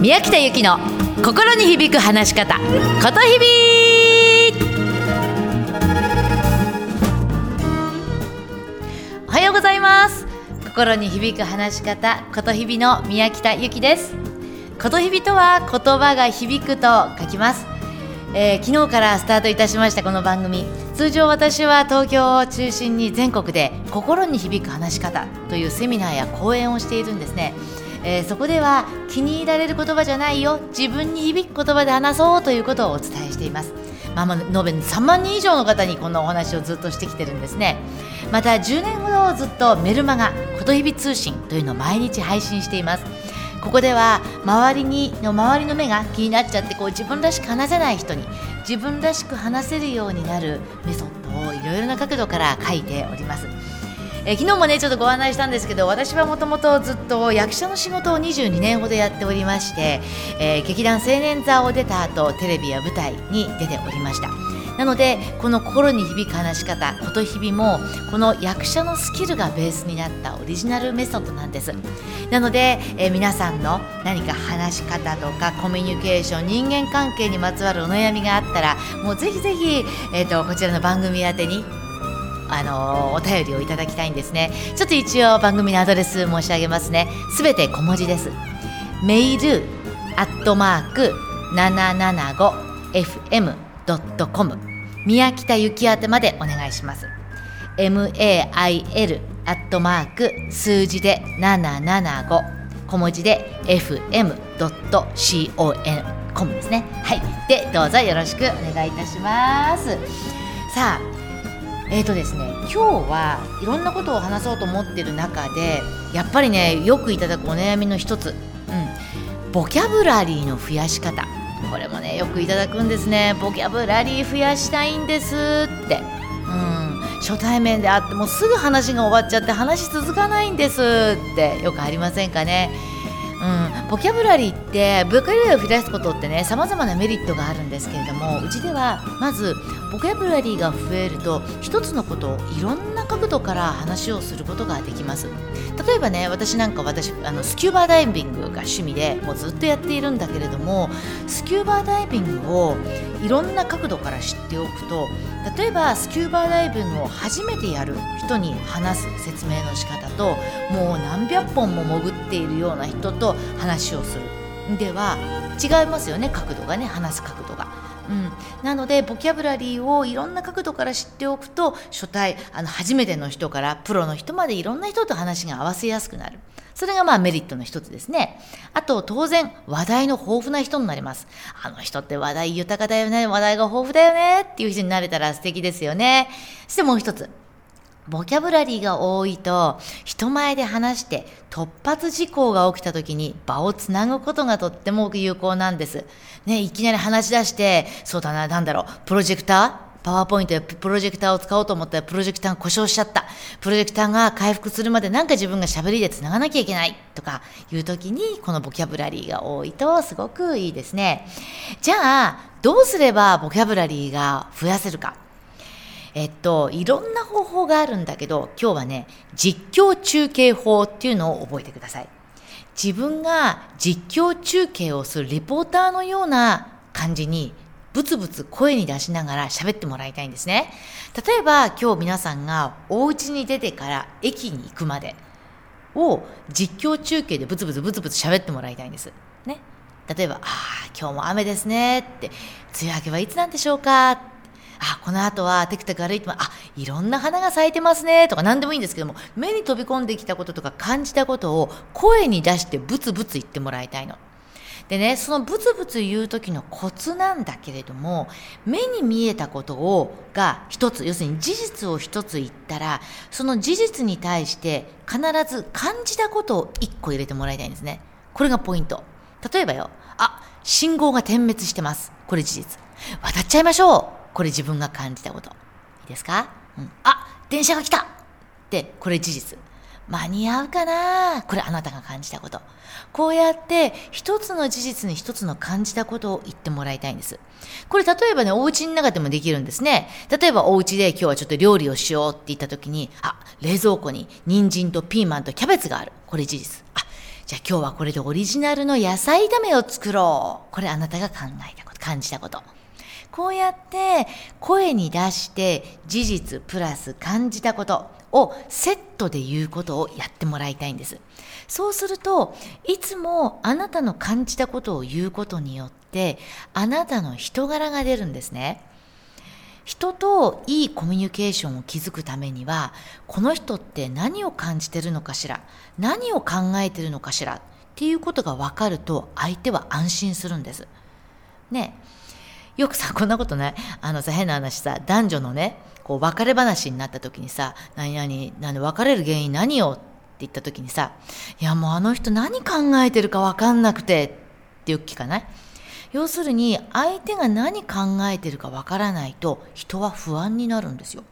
宮北由紀の心に響く話し方ことひびおはようございます。心に響く話し方ことひびの宮北由紀です。ことひびとは言葉が響くと書きます、えー、昨日からスタートいたしましたこの番組。通常私は東京を中心に全国で心に響く話し方というセミナーや講演をしているんですね。えー、そこでは気に入られる言葉じゃないよ。自分に響く言葉で話そうということをお伝えしています。まあ、延べ3万人以上の方にこんなお話をずっとしてきてるんですね。また10年ほどずっとメルマガ「ことひび通信」というのを毎日配信しています。ここでは周りにの周りの目が気になっちゃってこう自分らしく話せない人に自分らしく話せるようになるメソッドをいろいろな角度から書いております。えー、昨日もねちょっとご案内したんですけど私はもともとずっと役者の仕事を22年ほどやっておりまして、えー、劇団青年座を出た後テレビや舞台に出ておりました。なのでこの心に響く話し方ことひびもこの役者のスキルがベースになったオリジナルメソッドなんです。なので、えー、皆さんの何か話し方とかコミュニケーション人間関係にまつわるお悩みがあったらもうぜひぜひ、えーとこちらの番組宛てにあのお便りをいただきたいんですね。ちょっと一応番組のアドレス申し上げますね。すべて小文字です。メールアットマーク 775fm.com 宮北幸宛までお願いします。Mail アットマーク数字で775小文字で fm.com ですね。はい。でどうぞよろしくお願いいたします。さあえーとですね、今日はいろんなことを話そうと思ってる中でやっぱりねよくいただくお悩みの一つ、うん、ボキャブラリーの増やし方。これもねよくいただくんですね。ボキャブラリー増やしたいんですって、うん、初対面で会ってもすぐ話が終わっちゃって話続かないんですって。よくありませんかね。うん、ボキャブラリーってボキャブラリーを増やすことってねさまざまなメリットがあるんですけれどもうちではまずボキャブラリーが増えると一つのことをいろんな角度から話をすることができます。例えばね私なんか私あのスキューバーダイビングが趣味でもうずっとやっているんだけれどもスキューバーダイビングをいろんな角度から知っておくと例えばスキューバーダイビングを初めてやる人に話す説明の仕方ともう何百本も潜っているような人と話をするでは違いますよね角度がね話す角度が。うん、なのでボキャブラリーをいろんな角度から知っておくと初対あの初めての人からプロの人までいろんな人と話が合わせやすくなる。それがまあメリットの一つですね。あと当然話題の豊富な人になります。あの人って話題豊かだよね、話題が豊富だよねっていう人になれたら素敵ですよね。そしてもう一つ。ボキャブラリーが多いと人前で話して突発事項が起きた時に場をつなぐことがとっても有効なんです。ね、いきなり話し出して、そうだな、なんだろう、プロジェクター？パワーポイントやプロジェクターを使おうと思ったらプロジェクターが故障しちゃった。プロジェクターが回復するまでなんか自分が喋りで繋がなきゃいけないとかいう時にこのボキャブラリーが多いとすごくいいですね。じゃあ、どうすればボキャブラリーが増やせるか。えっと、いろんな方法があるんだけど、今日はね、実況中継法っていうのを覚えてください。自分が実況中継をするリポーターのような感じに、ブツブツ声に出しながら喋ってもらいたいんですね。例えば今日皆さんがお家に出てから駅に行くまでを実況中継でブツブツブツブツ喋ってもらいたいんです。ね。例えば、ああ、今日も雨ですねって、梅雨明けはいつなんでしょうかあ、この後はテクテク歩いても、あ、いろんな花が咲いてますね、とか何でもいいんですけども、目に飛び込んできたこととか感じたことを声に出してブツブツ言ってもらいたいの。でね、そのブツブツ言う時のコツなんだけれども、目に見えたことを、が一つ、要するに事実を一つ言ったら、その事実に対して必ず感じたことを一個入れてもらいたいんですね。これがポイント。例えばよ、あ、信号が点滅してます。これ事実。渡っちゃいましょう。これ自分が感じたこと。いいですか、うん、あ電車が来たって、これ事実。間に合うかな？これあなたが感じたこと。こうやって一つの事実に一つの感じたことを言ってもらいたいんです。これ例えばね、お家の中でもできるんですね。例えばお家で今日はちょっと料理をしようって言った時に、あ、冷蔵庫に人参とピーマンとキャベツがある。これ事実。あ、じゃあ今日はこれでオリジナルの野菜炒めを作ろう。これあなたが考えたこと、感じたこと。こうやって声に出して事実プラス感じたことをセットで言うことをやってもらいたいんです。そうすると、いつもあなたの感じたことを言うことによって、あなたの人柄が出るんですね。人といいコミュニケーションを築くためには、この人って何を感じてるのかしら、何を考えてるのかしらっていうことが分かると、相手は安心するんです。ねよくさ、こんなことない？あのさ、変な話さ、男女のね、こう別れ話になった時にさ、何々、なんで別れる原因何よって言った時にさ、いやもうあの人何考えてるか分かんなくてってよく聞かない？要するに相手が何考えてるか分からないと人は不安になるんですよ。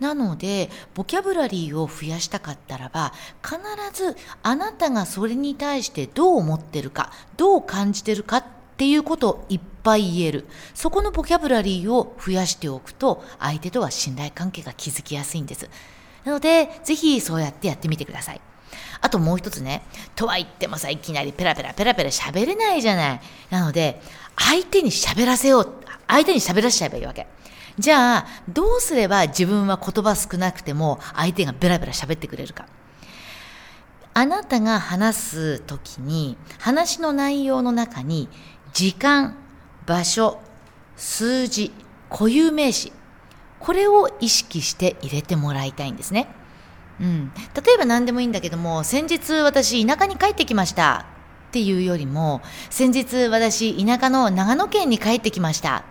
なので、ボキャブラリーを増やしたかったらば、必ずあなたがそれに対してどう思ってるか、どう感じてるかっっていうことをいっぱい言える。そこのボキャブラリーを増やしておくと、相手とは信頼関係が築きやすいんです。なので、ぜひそうやってやってみてください。あともう一つね、とは言ってもさ、いきなりペラペラペラペラ喋れないじゃない。なので、相手に喋らせよう。相手に喋らせちゃえばいいわけ。じゃあ、どうすれば自分は言葉少なくても相手がベラベラ喋ってくれるか。あなたが話すときに、話の内容の中に、時間、場所、数字、固有名詞、これを意識して入れてもらいたいんですね。うん、例えば何でもいいんだけども先日私田舎に帰ってきました。っていうよりも先日私田舎の長野県に帰ってきました。っ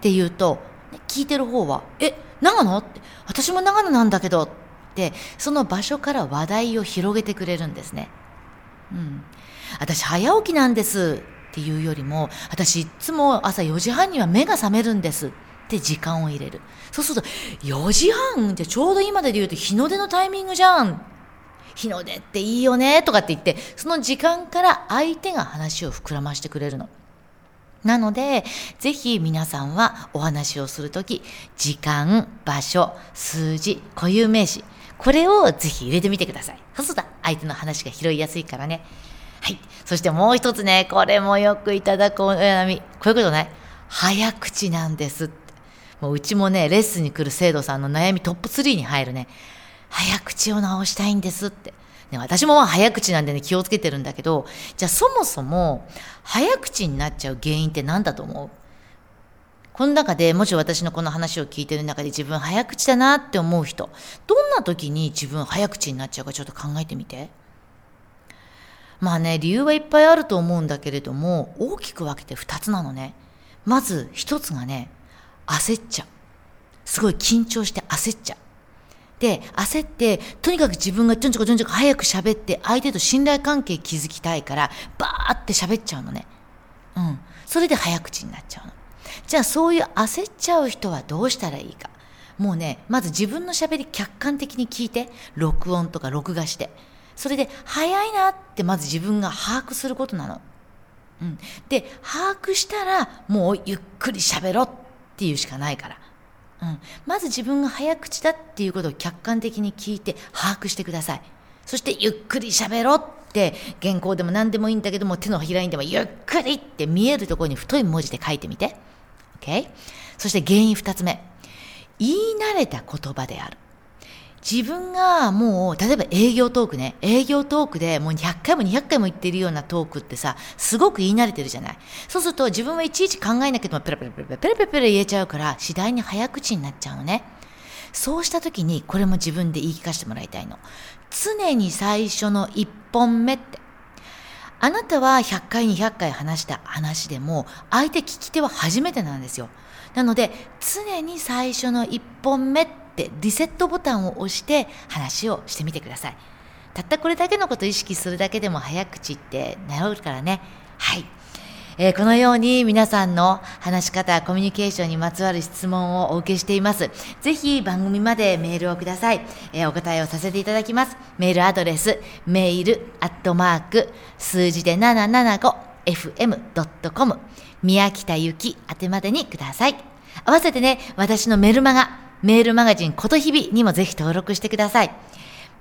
ていうと聞いてる方は「え長野?」って「私も長野なんだけど」ってその場所から話題を広げてくれるんですね。うん、私早起きなんです。っていうよりも私いつも朝4時半には目が覚めるんですって時間を入れる。そうすると、4時半ってちょうど今で言うと日の出のタイミングじゃん。日の出っていいよねとかって言って、その時間から相手が話を膨らましてくれるの。なので、ぜひ皆さんはお話をするとき、時間、場所、数字、固有名詞、これをぜひ入れてみてください。そうすると相手の話が拾いやすいからね。い。そしてもう一つね、これもよくいただくお悩み。こういうことね。早口なんですって。もううちもね、レッスンに来る生徒さんの悩みトップ3に入るね。早口を直したいんですって。ね、私も早口なんでね、気をつけてるんだけど、じゃあそもそも、早口になっちゃう原因って何だと思う？この中でもし私のこの話を聞いてる中で自分早口だなって思う人、どんな時に自分早口になっちゃうかちょっと考えてみて。まあね、理由はいっぱいあると思うんだけれども、大きく分けて2つなのね。まず1つがね、焦っちゃう。すごい緊張して焦っちゃう。で、焦って、とにかく自分がちょんちょこちょんちょこ早く喋って、相手と信頼関係築きたいから、バーって喋っちゃうのね。うん。それで早口になっちゃうの。じゃあそういう焦っちゃう人はどうしたらいいか。もうね、まず自分の喋り客観的に聞いて、録音とか録画して。それで、早いなってまず自分が把握することなの。うん。で、把握したら、もうゆっくり喋ろっていうしかないから。うん、まず自分が早口だっていうことを客観的に聞いて把握してください。そしてゆっくり喋ろって原稿でも何でもいいんだけども手のひらにでもゆっくりって見えるところに太い文字で書いてみて。OK? そして原因二つ目。言い慣れた言葉である。自分がもう、例えば営業トークね、営業トークでもう100回も200回も言ってるようなトークってさ、すごく言い慣れてるじゃない。そうすると自分はいちいち考えなきゃペラペラペラペラペラペラペラ言えちゃうから、次第に早口になっちゃうのね。そうした時に、これも自分で言い聞かせてもらいたいの。常に最初の1本目って。あなたは100回200回話した話でも、相手聞き手は初めてなんですよ。なので、常に最初の1本目ってってリセットボタンを押して話をしてみてください。たったこれだけのことを意識するだけでも早口って治るからね。はい。えー、このように皆さんの話し方、コミュニケーションにまつわる質問をお受けしています。ぜひ番組までメールをください。えー、お答えをさせていただきます。メールアドレス、メールアットマーク、数字で 775fm.com、宮北ゆき宛てまでにください。合わせてね、私のメルマガ、メールマガジンことひびにもぜひ登録してください。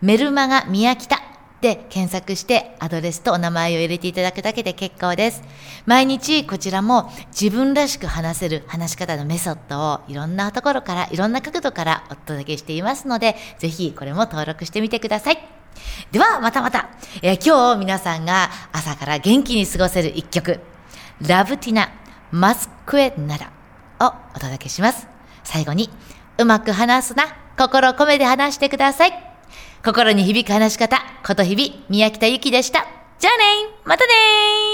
メルマガ宮北で検索してアドレスとお名前を入れていただくだけで結構です。毎日こちらも自分らしく話せる話し方のメソッドをいろんなところから、いろんな角度からお届けしていますので、ぜひこれも登録してみてください。では、またまた、えー、今日皆さんが朝から元気に過ごせる一曲、ラブティナ、マスクエナラをお届けします。最後に、うまく話すな、心込めて話してください。心に響く話し方、ことひび、宮北ゆきでした。じゃあねまたね